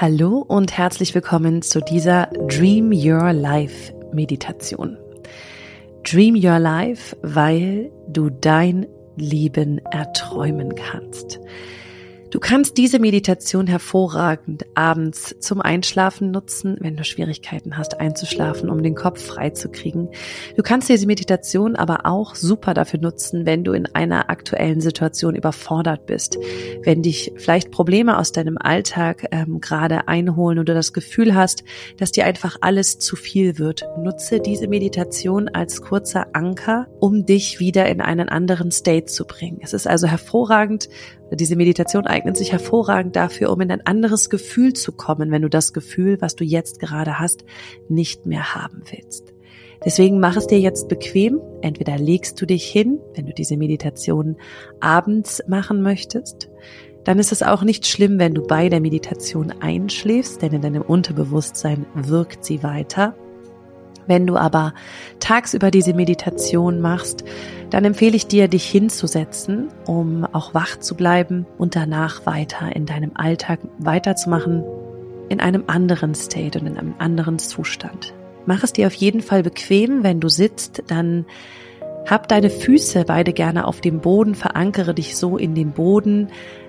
Hallo und herzlich willkommen zu dieser Dream Your Life Meditation. Dream Your Life, weil du dein Leben erträumen kannst. Du kannst diese Meditation hervorragend abends zum Einschlafen nutzen, wenn du Schwierigkeiten hast einzuschlafen, um den Kopf frei zu kriegen. Du kannst diese Meditation aber auch super dafür nutzen, wenn du in einer aktuellen Situation überfordert bist, wenn dich vielleicht Probleme aus deinem Alltag ähm, gerade einholen du das Gefühl hast, dass dir einfach alles zu viel wird. Nutze diese Meditation als kurzer Anker, um dich wieder in einen anderen State zu bringen. Es ist also hervorragend, diese Meditation eignet sich hervorragend dafür, um in ein anderes Gefühl zu kommen, wenn du das Gefühl, was du jetzt gerade hast, nicht mehr haben willst. Deswegen mach es dir jetzt bequem. Entweder legst du dich hin, wenn du diese Meditation abends machen möchtest. Dann ist es auch nicht schlimm, wenn du bei der Meditation einschläfst, denn in deinem Unterbewusstsein wirkt sie weiter. Wenn du aber tagsüber diese Meditation machst, dann empfehle ich dir, dich hinzusetzen, um auch wach zu bleiben und danach weiter in deinem Alltag weiterzumachen, in einem anderen State und in einem anderen Zustand. Mach es dir auf jeden Fall bequem, wenn du sitzt, dann hab deine Füße beide gerne auf dem Boden, verankere dich so in den Boden,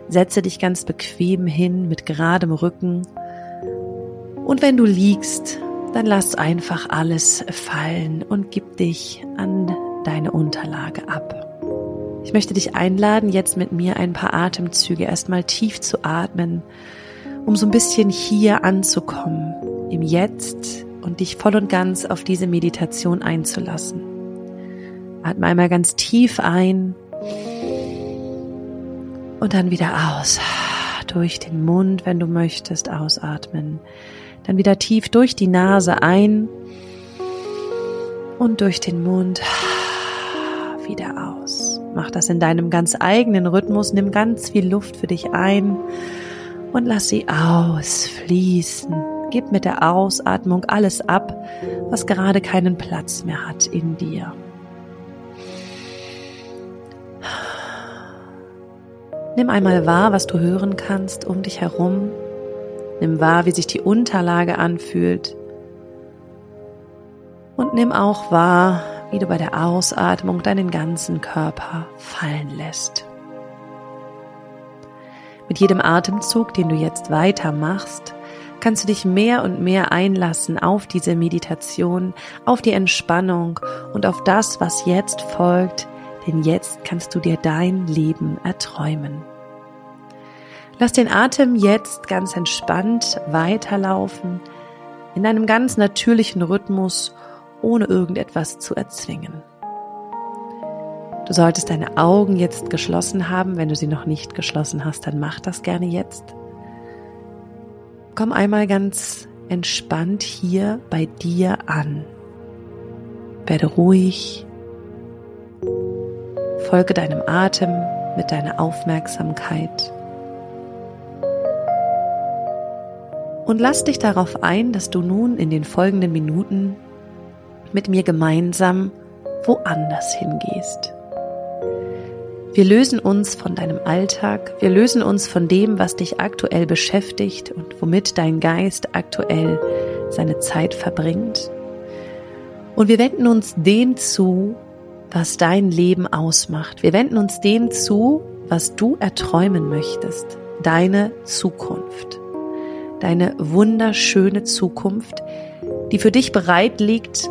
setze dich ganz bequem hin mit geradem Rücken. Und wenn du liegst, dann lass einfach alles fallen und gib dich an deine Unterlage ab. Ich möchte dich einladen, jetzt mit mir ein paar Atemzüge erstmal tief zu atmen, um so ein bisschen hier anzukommen, im Jetzt und dich voll und ganz auf diese Meditation einzulassen. Atme einmal ganz tief ein und dann wieder aus. Durch den Mund, wenn du möchtest, ausatmen. Dann wieder tief durch die Nase ein und durch den Mund wieder aus. Mach das in deinem ganz eigenen Rhythmus. Nimm ganz viel Luft für dich ein und lass sie ausfließen. Gib mit der Ausatmung alles ab, was gerade keinen Platz mehr hat in dir. Nimm einmal wahr, was du hören kannst um dich herum. Nimm wahr, wie sich die Unterlage anfühlt. Und nimm auch wahr, wie du bei der Ausatmung deinen ganzen Körper fallen lässt. Mit jedem Atemzug, den du jetzt weitermachst, kannst du dich mehr und mehr einlassen auf diese Meditation, auf die Entspannung und auf das, was jetzt folgt, denn jetzt kannst du dir dein Leben erträumen. Lass den Atem jetzt ganz entspannt weiterlaufen, in einem ganz natürlichen Rhythmus ohne irgendetwas zu erzwingen. Du solltest deine Augen jetzt geschlossen haben. Wenn du sie noch nicht geschlossen hast, dann mach das gerne jetzt. Komm einmal ganz entspannt hier bei dir an. Werde ruhig. Folge deinem Atem mit deiner Aufmerksamkeit. Und lass dich darauf ein, dass du nun in den folgenden Minuten mit mir gemeinsam woanders hingehst. Wir lösen uns von deinem Alltag, wir lösen uns von dem, was dich aktuell beschäftigt und womit dein Geist aktuell seine Zeit verbringt. Und wir wenden uns dem zu, was dein Leben ausmacht. Wir wenden uns dem zu, was du erträumen möchtest, deine Zukunft, deine wunderschöne Zukunft, die für dich bereit liegt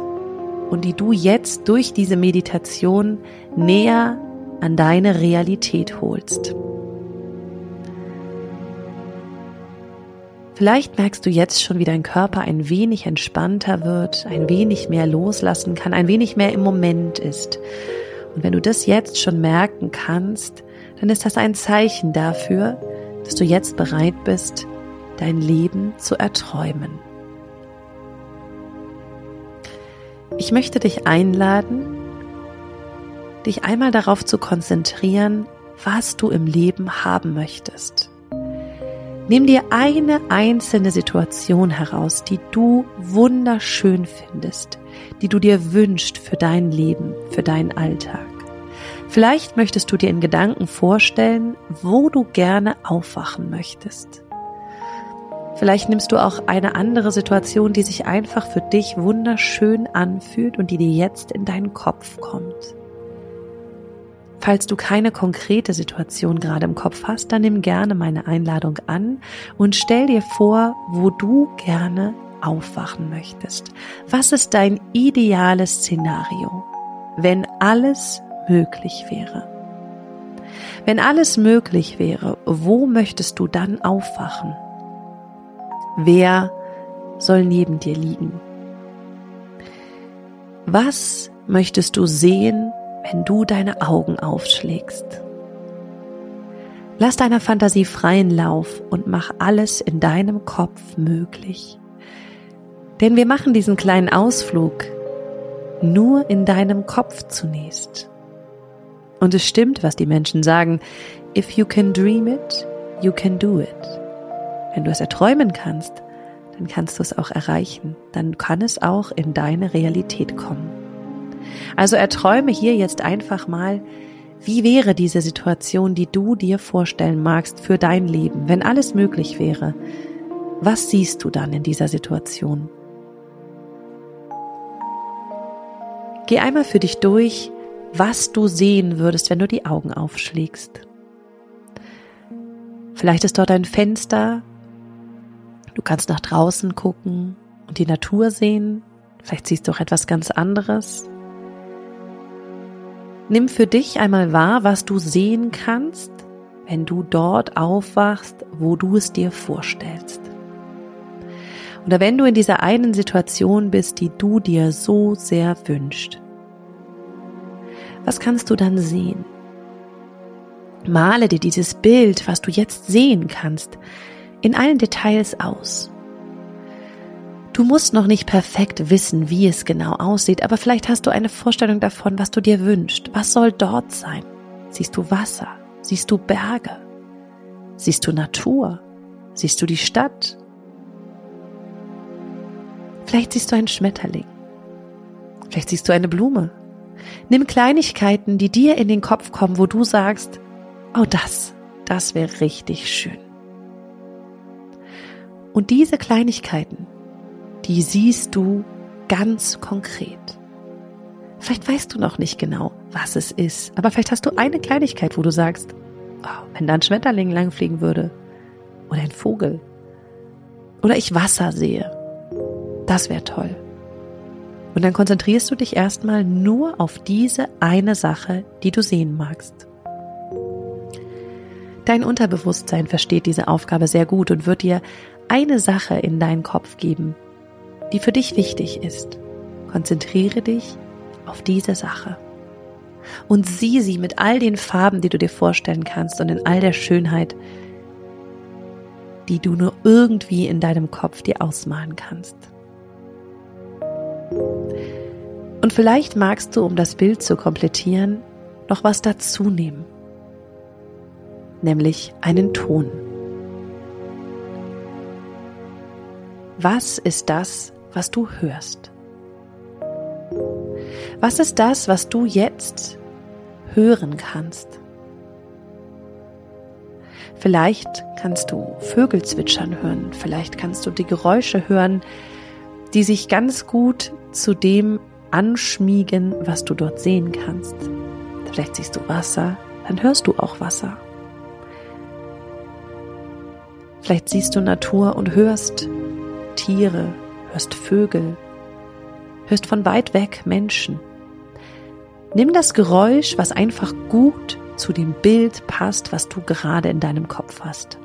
und die du jetzt durch diese Meditation näher an deine Realität holst. Vielleicht merkst du jetzt schon, wie dein Körper ein wenig entspannter wird, ein wenig mehr loslassen kann, ein wenig mehr im Moment ist. Und wenn du das jetzt schon merken kannst, dann ist das ein Zeichen dafür, dass du jetzt bereit bist, dein Leben zu erträumen. Ich möchte dich einladen, dich einmal darauf zu konzentrieren, was du im Leben haben möchtest. Nimm dir eine einzelne Situation heraus, die du wunderschön findest, die du dir wünschst für dein Leben, für deinen Alltag. Vielleicht möchtest du dir in Gedanken vorstellen, wo du gerne aufwachen möchtest. Vielleicht nimmst du auch eine andere Situation, die sich einfach für dich wunderschön anfühlt und die dir jetzt in deinen Kopf kommt. Falls du keine konkrete Situation gerade im Kopf hast, dann nimm gerne meine Einladung an und stell dir vor, wo du gerne aufwachen möchtest. Was ist dein ideales Szenario, wenn alles möglich wäre? Wenn alles möglich wäre, wo möchtest du dann aufwachen? Wer soll neben dir liegen? Was möchtest du sehen, wenn du deine Augen aufschlägst? Lass deiner Fantasie freien Lauf und mach alles in deinem Kopf möglich. Denn wir machen diesen kleinen Ausflug nur in deinem Kopf zunächst. Und es stimmt, was die Menschen sagen, if you can dream it, you can do it. Wenn du es erträumen kannst, dann kannst du es auch erreichen. Dann kann es auch in deine Realität kommen. Also erträume hier jetzt einfach mal, wie wäre diese Situation, die du dir vorstellen magst für dein Leben, wenn alles möglich wäre? Was siehst du dann in dieser Situation? Geh einmal für dich durch, was du sehen würdest, wenn du die Augen aufschlägst. Vielleicht ist dort ein Fenster, Du kannst nach draußen gucken und die Natur sehen. Vielleicht siehst du auch etwas ganz anderes. Nimm für dich einmal wahr, was du sehen kannst, wenn du dort aufwachst, wo du es dir vorstellst. Oder wenn du in dieser einen Situation bist, die du dir so sehr wünscht. Was kannst du dann sehen? Male dir dieses Bild, was du jetzt sehen kannst, in allen Details aus. Du musst noch nicht perfekt wissen, wie es genau aussieht, aber vielleicht hast du eine Vorstellung davon, was du dir wünschst. Was soll dort sein? Siehst du Wasser? Siehst du Berge? Siehst du Natur? Siehst du die Stadt? Vielleicht siehst du einen Schmetterling. Vielleicht siehst du eine Blume. Nimm Kleinigkeiten, die dir in den Kopf kommen, wo du sagst, oh das, das wäre richtig schön. Und diese Kleinigkeiten, die siehst du ganz konkret. Vielleicht weißt du noch nicht genau, was es ist, aber vielleicht hast du eine Kleinigkeit, wo du sagst, oh, wenn da ein Schmetterling langfliegen würde oder ein Vogel oder ich Wasser sehe, das wäre toll. Und dann konzentrierst du dich erstmal nur auf diese eine Sache, die du sehen magst. Dein Unterbewusstsein versteht diese Aufgabe sehr gut und wird dir eine Sache in deinen Kopf geben, die für dich wichtig ist. Konzentriere dich auf diese Sache und sieh sie mit all den Farben, die du dir vorstellen kannst und in all der Schönheit, die du nur irgendwie in deinem Kopf dir ausmalen kannst. Und vielleicht magst du, um das Bild zu komplettieren, noch was dazu nehmen, nämlich einen Ton. Was ist das, was du hörst? Was ist das, was du jetzt hören kannst? Vielleicht kannst du Vögel zwitschern hören, vielleicht kannst du die Geräusche hören, die sich ganz gut zu dem anschmiegen, was du dort sehen kannst. Vielleicht siehst du Wasser, dann hörst du auch Wasser. Vielleicht siehst du Natur und hörst Tiere, hörst Vögel, hörst von weit weg Menschen. Nimm das Geräusch, was einfach gut zu dem Bild passt, was du gerade in deinem Kopf hast.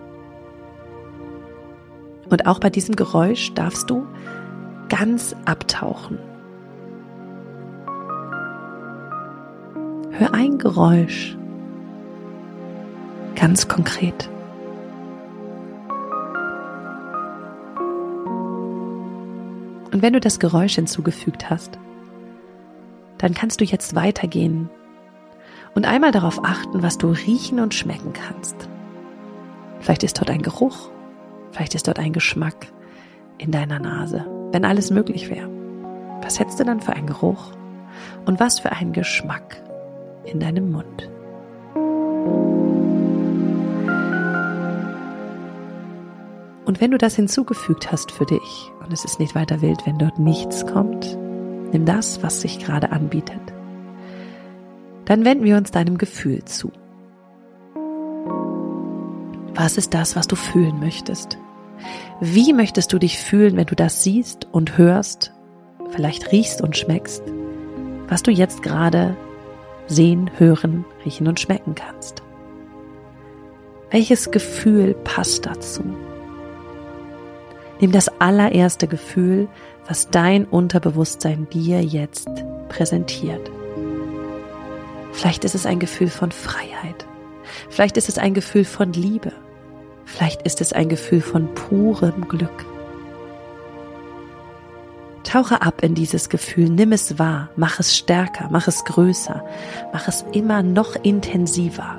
Und auch bei diesem Geräusch darfst du ganz abtauchen. Hör ein Geräusch ganz konkret. Wenn du das Geräusch hinzugefügt hast, dann kannst du jetzt weitergehen und einmal darauf achten, was du riechen und schmecken kannst. Vielleicht ist dort ein Geruch, vielleicht ist dort ein Geschmack in deiner Nase, wenn alles möglich wäre. Was hättest du dann für einen Geruch und was für einen Geschmack in deinem Mund? Und wenn du das hinzugefügt hast für dich und es ist nicht weiter wild, wenn dort nichts kommt, nimm das, was sich gerade anbietet. Dann wenden wir uns deinem Gefühl zu. Was ist das, was du fühlen möchtest? Wie möchtest du dich fühlen, wenn du das siehst und hörst, vielleicht riechst und schmeckst, was du jetzt gerade sehen, hören, riechen und schmecken kannst? Welches Gefühl passt dazu? Nimm das allererste Gefühl, was dein Unterbewusstsein dir jetzt präsentiert. Vielleicht ist es ein Gefühl von Freiheit. Vielleicht ist es ein Gefühl von Liebe. Vielleicht ist es ein Gefühl von purem Glück. Tauche ab in dieses Gefühl, nimm es wahr, mach es stärker, mach es größer, mach es immer noch intensiver.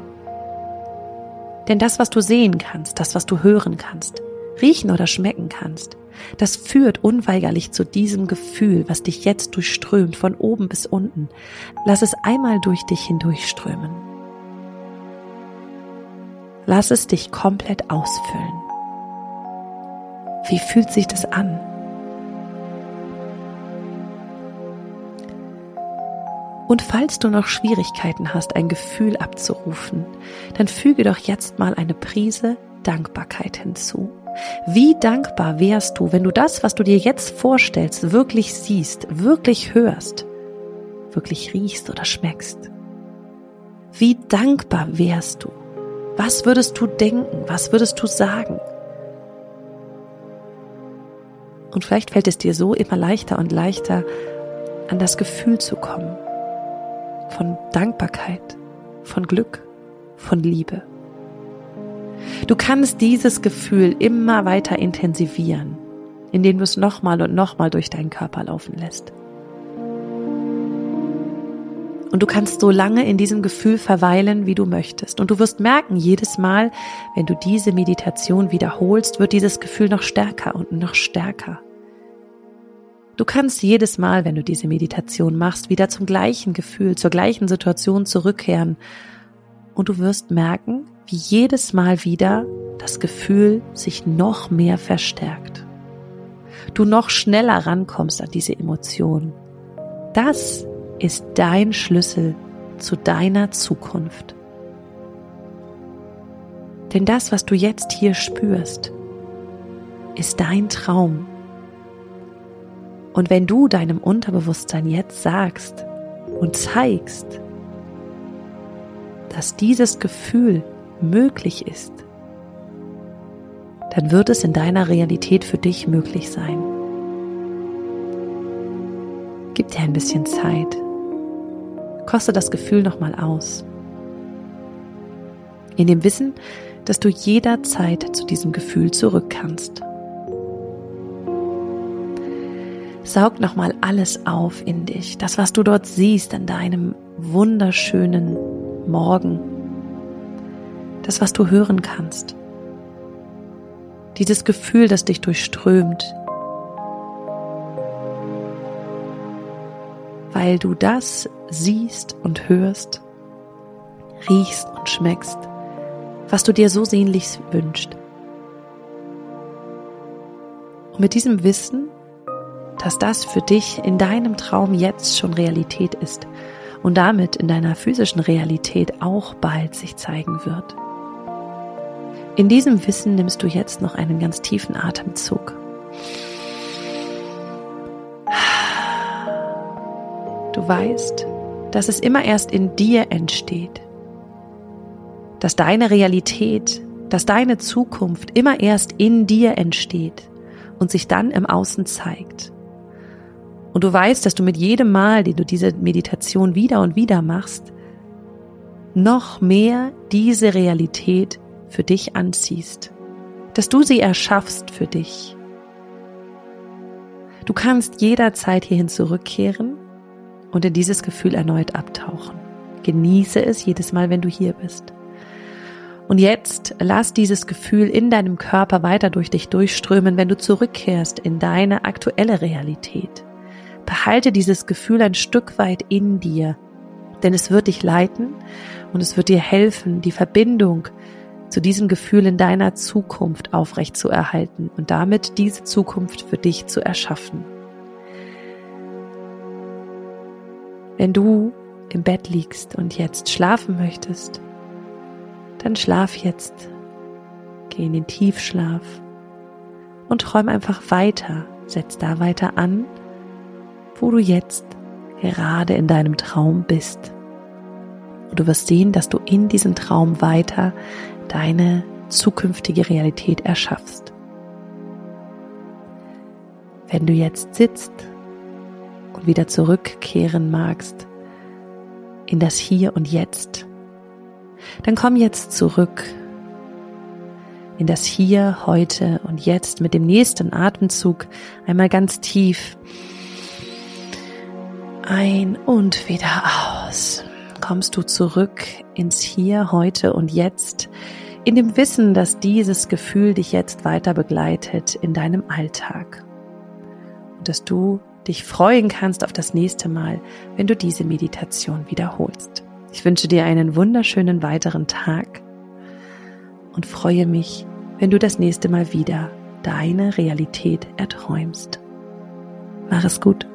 Denn das, was du sehen kannst, das, was du hören kannst, riechen oder schmecken kannst, das führt unweigerlich zu diesem Gefühl, was dich jetzt durchströmt, von oben bis unten. Lass es einmal durch dich hindurchströmen. Lass es dich komplett ausfüllen. Wie fühlt sich das an? Und falls du noch Schwierigkeiten hast, ein Gefühl abzurufen, dann füge doch jetzt mal eine Prise Dankbarkeit hinzu. Wie dankbar wärst du, wenn du das, was du dir jetzt vorstellst, wirklich siehst, wirklich hörst, wirklich riechst oder schmeckst? Wie dankbar wärst du? Was würdest du denken? Was würdest du sagen? Und vielleicht fällt es dir so immer leichter und leichter, an das Gefühl zu kommen von Dankbarkeit, von Glück, von Liebe. Du kannst dieses Gefühl immer weiter intensivieren, indem du es nochmal und nochmal durch deinen Körper laufen lässt. Und du kannst so lange in diesem Gefühl verweilen, wie du möchtest. Und du wirst merken, jedes Mal, wenn du diese Meditation wiederholst, wird dieses Gefühl noch stärker und noch stärker. Du kannst jedes Mal, wenn du diese Meditation machst, wieder zum gleichen Gefühl, zur gleichen Situation zurückkehren. Und du wirst merken, wie jedes Mal wieder das Gefühl sich noch mehr verstärkt. Du noch schneller rankommst an diese Emotion. Das ist dein Schlüssel zu deiner Zukunft. Denn das, was du jetzt hier spürst, ist dein Traum. Und wenn du deinem Unterbewusstsein jetzt sagst und zeigst, dass dieses Gefühl möglich ist, dann wird es in deiner Realität für dich möglich sein. Gib dir ein bisschen Zeit. Koste das Gefühl nochmal aus. In dem Wissen, dass du jederzeit zu diesem Gefühl zurück kannst. Saug nochmal alles auf in dich. Das, was du dort siehst an deinem wunderschönen Morgen. Das, was du hören kannst. Dieses Gefühl, das dich durchströmt. Weil du das siehst und hörst, riechst und schmeckst, was du dir so sehnlich wünschst. Und mit diesem Wissen dass das für dich in deinem Traum jetzt schon Realität ist und damit in deiner physischen Realität auch bald sich zeigen wird. In diesem Wissen nimmst du jetzt noch einen ganz tiefen Atemzug. Du weißt, dass es immer erst in dir entsteht, dass deine Realität, dass deine Zukunft immer erst in dir entsteht und sich dann im Außen zeigt. Und du weißt, dass du mit jedem Mal, den du diese Meditation wieder und wieder machst, noch mehr diese Realität für dich anziehst, dass du sie erschaffst für dich. Du kannst jederzeit hierhin zurückkehren und in dieses Gefühl erneut abtauchen. Genieße es jedes Mal, wenn du hier bist. Und jetzt lass dieses Gefühl in deinem Körper weiter durch dich durchströmen, wenn du zurückkehrst in deine aktuelle Realität. Behalte dieses Gefühl ein Stück weit in dir, denn es wird dich leiten und es wird dir helfen, die Verbindung zu diesem Gefühl in deiner Zukunft aufrecht zu erhalten und damit diese Zukunft für dich zu erschaffen. Wenn du im Bett liegst und jetzt schlafen möchtest, dann schlaf jetzt. Geh in den Tiefschlaf und träum einfach weiter. Setz da weiter an, wo du jetzt gerade in deinem Traum bist. Und du wirst sehen, dass du in diesem Traum weiter deine zukünftige Realität erschaffst. Wenn du jetzt sitzt und wieder zurückkehren magst in das Hier und Jetzt, dann komm jetzt zurück in das Hier, heute und jetzt mit dem nächsten Atemzug einmal ganz tief ein und wieder aus. Kommst du zurück ins Hier, heute und jetzt in dem Wissen, dass dieses Gefühl dich jetzt weiter begleitet in deinem Alltag und dass du dich freuen kannst auf das nächste Mal, wenn du diese Meditation wiederholst. Ich wünsche dir einen wunderschönen weiteren Tag und freue mich, wenn du das nächste Mal wieder deine Realität erträumst. Mach es gut.